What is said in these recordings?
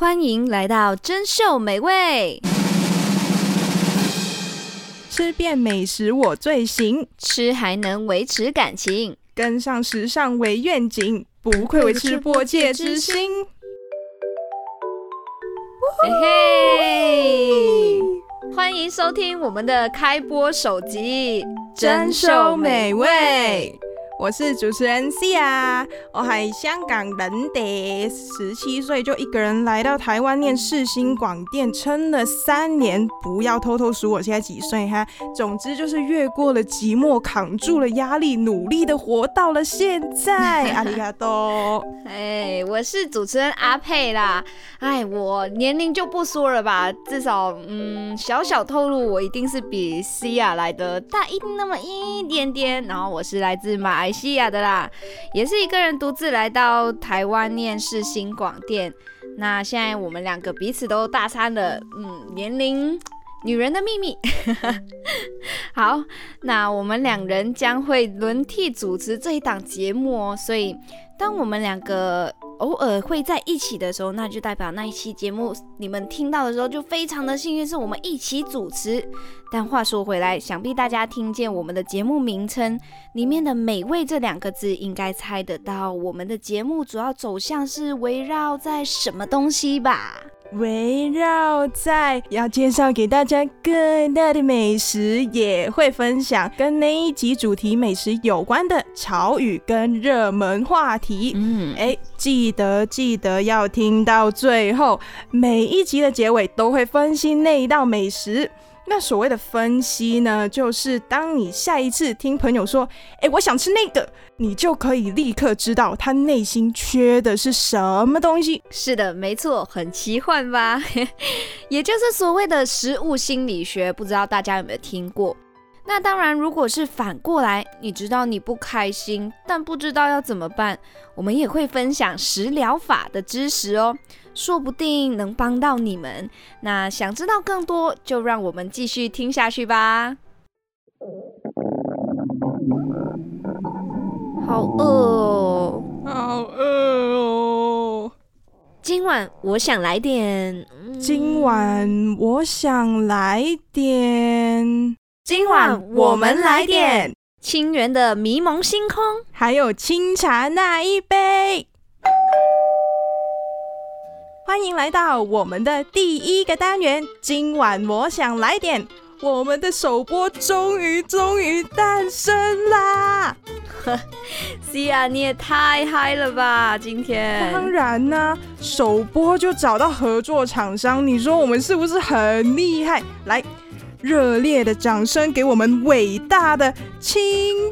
欢迎来到珍馐美味，吃遍美食我最行，吃还能维持感情，跟上时尚为愿景，不愧为吃播界之星。嘿嘿，欢迎收听我们的开播首集《珍馐美味》。我是主持人 C 啊，我系香港人的，十七岁就一个人来到台湾念世新广电，撑了三年。不要偷偷数我现在几岁哈，总之就是越过了寂寞，扛住了压力，努力的活到了现在。阿里嘎多。哎，我是主持人阿佩啦。哎，我年龄就不说了吧，至少嗯，小小透露，我一定是比 C 亚来的大一那么一点点。然后我是来自马。西亚的啦，也是一个人独自来到台湾念世新广电。那现在我们两个彼此都大三了，嗯，年龄女人的秘密。好，那我们两人将会轮替主持这一档节目哦。所以，当我们两个。偶尔会在一起的时候，那就代表那一期节目你们听到的时候就非常的幸运，是我们一起主持。但话说回来，想必大家听见我们的节目名称里面的“美味”这两个字，应该猜得到我们的节目主要走向是围绕在什么东西吧？围绕在要介绍给大家更大的美食，也会分享跟那一集主题美食有关的潮语跟热门话题。嗯，哎，记得记得要听到最后，每一集的结尾都会分析那一道美食。那所谓的分析呢，就是当你下一次听朋友说，哎，我想吃那个，你就可以立刻知道他内心缺的是什么东西。是的，没错，很奇幻吧？也就是所谓的食物心理学，不知道大家有没有听过？那当然，如果是反过来，你知道你不开心，但不知道要怎么办，我们也会分享食疗法的知识哦，说不定能帮到你们。那想知道更多，就让我们继续听下去吧。好饿，好饿哦！今晚我想来点，今晚我想来点。今晚我们来点清源的迷蒙星空，还有清茶那一杯。欢迎来到我们的第一个单元。今晚我想来点，我们的首播终于终于诞生啦！呵，C 啊，你也太嗨了吧！今天当然呢，首播就找到合作厂商，你说我们是不是很厉害？来。热烈的掌声给我们伟大的清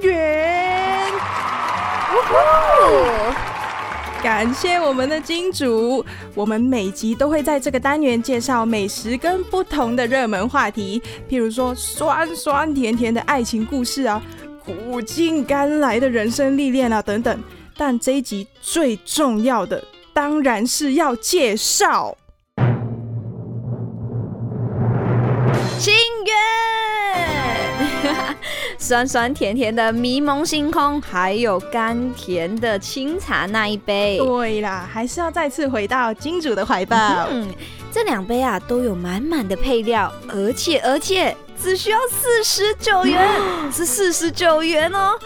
源！感谢我们的金主。我们每集都会在这个单元介绍美食跟不同的热门话题，譬如说酸酸甜甜的爱情故事啊，苦尽甘来的人生历练啊等等。但这一集最重要的，当然是要介绍。酸酸甜甜的迷蒙星空，还有甘甜的清茶那一杯。对啦，还是要再次回到金主的怀抱。嗯，这两杯啊都有满满的配料，而且而且只需要四十九元，是四十九元哦。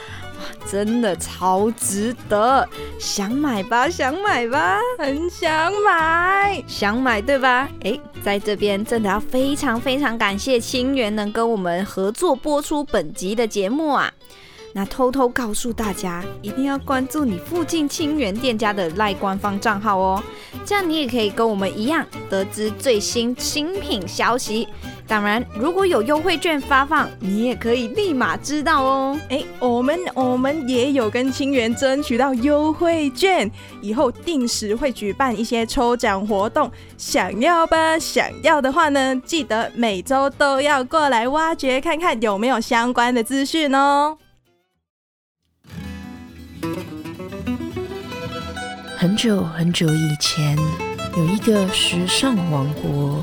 真的超值得，想买吧，想买吧，很想买，想买对吧？哎，在这边真的要非常非常感谢清源能跟我们合作播出本集的节目啊！那偷偷告诉大家，一定要关注你附近清源店家的赖官方账号哦，这样你也可以跟我们一样得知最新新品消息。当然，如果有优惠券发放，你也可以立马知道哦。哎，我们我们也有跟清源争取到优惠券，以后定时会举办一些抽奖活动，想要吧？想要的话呢，记得每周都要过来挖掘看看有没有相关的资讯哦。很久很久以前，有一个时尚王国。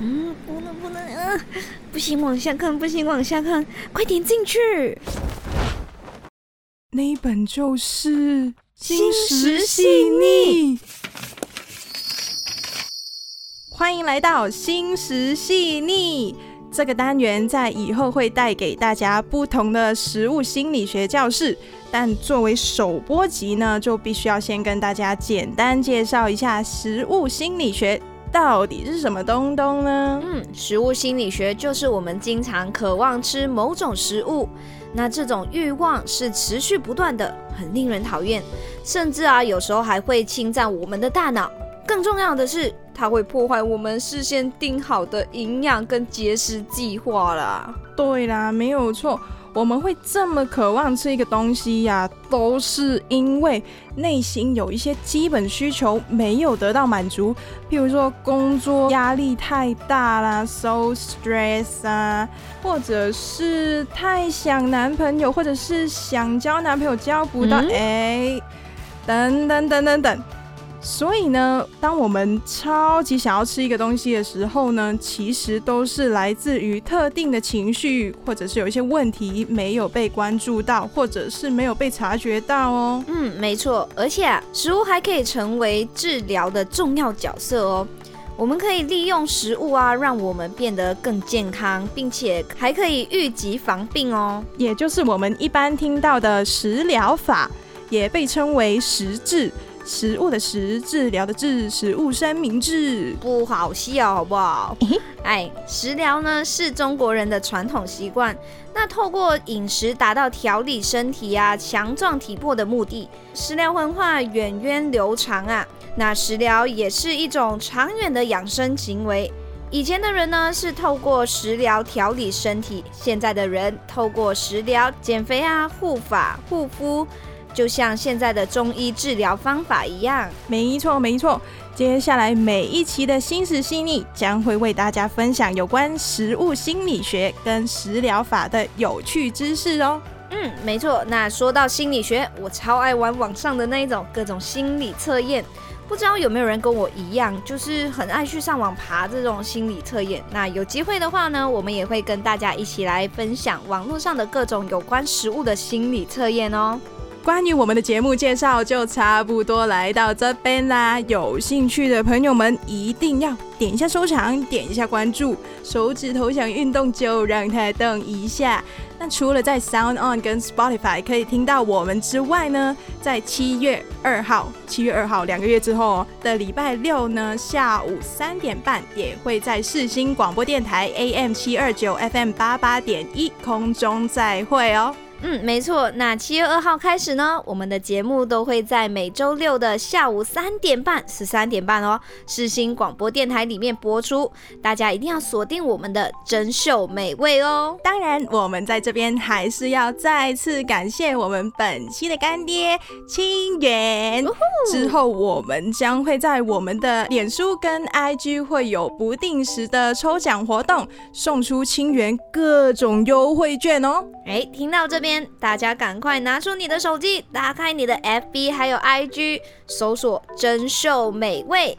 嗯，不能不能，嗯，不行，往下看，不行，往下看，快点进去。那一本就是《心食细腻》。欢迎来到《心食细腻》这个单元，在以后会带给大家不同的食物心理学教室。但作为首播集呢，就必须要先跟大家简单介绍一下食物心理学到底是什么东东呢？嗯，食物心理学就是我们经常渴望吃某种食物，那这种欲望是持续不断的，很令人讨厌，甚至啊，有时候还会侵占我们的大脑。更重要的是，它会破坏我们事先定好的营养跟节食计划啦。对啦，没有错。我们会这么渴望吃一个东西呀，都是因为内心有一些基本需求没有得到满足，譬如说工作压力太大啦，so stress 啊，或者是太想男朋友，或者是想交男朋友交不到，哎，等等等等等。所以呢，当我们超级想要吃一个东西的时候呢，其实都是来自于特定的情绪，或者是有一些问题没有被关注到，或者是没有被察觉到哦。嗯，没错。而且啊，食物还可以成为治疗的重要角色哦。我们可以利用食物啊，让我们变得更健康，并且还可以预及防病哦。也就是我们一般听到的食疗法，也被称为食治。食物的食，治疗的治，食物三明治，不好笑，好不好？哎，食疗呢是中国人的传统习惯，那透过饮食达到调理身体啊、强壮体魄的目的。食疗文化源远流长啊，那食疗也是一种长远的养生行为。以前的人呢是透过食疗调理身体，现在的人透过食疗减肥啊、护发、护肤。就像现在的中医治疗方法一样，没错没错。接下来每一期的心食细腻将会为大家分享有关食物心理学跟食疗法的有趣知识哦。嗯，没错。那说到心理学，我超爱玩网上的那一种各种心理测验。不知道有没有人跟我一样，就是很爱去上网爬这种心理测验。那有机会的话呢，我们也会跟大家一起来分享网络上的各种有关食物的心理测验哦。关于我们的节目介绍就差不多来到这边啦，有兴趣的朋友们一定要点一下收藏，点一下关注，手指头想运动就让它动一下。那除了在 Sound On 跟 Spotify 可以听到我们之外呢，在七月二号，七月二号两个月之后的礼拜六呢，下午三点半也会在世新广播电台 AM 七二九 FM 八八点一空中再会哦。嗯，没错。那七月二号开始呢，我们的节目都会在每周六的下午三点半，十三点半哦，世新广播电台里面播出。大家一定要锁定我们的珍秀美味哦。当然，我们在这边还是要再次感谢我们本期的干爹清源。之后，我们将会在我们的脸书跟 IG 会有不定时的抽奖活动，送出清源各种优惠券哦。哎，听到这边。大家赶快拿出你的手机，打开你的 FB 还有 IG，搜索“珍秀美味”，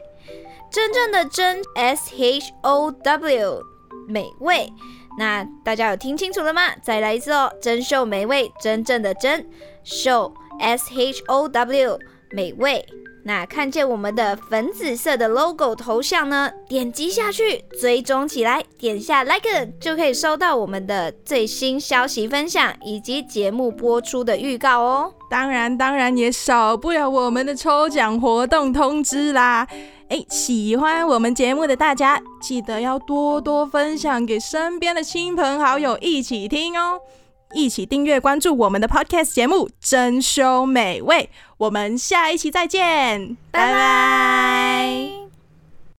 真正的真 S H O W 美味。那大家有听清楚了吗？再来一次哦，“珍秀美味”，真正的真，show S H O W 美味。那看见我们的粉紫色的 logo 头像呢？点击下去，追踪起来，点下 like 就可以收到我们的最新消息分享以及节目播出的预告哦。当然，当然也少不了我们的抽奖活动通知啦。哎，喜欢我们节目的大家，记得要多多分享给身边的亲朋好友一起听哦。一起订阅关注我们的 Podcast 节目《珍馐美味》，我们下一期再见，拜拜。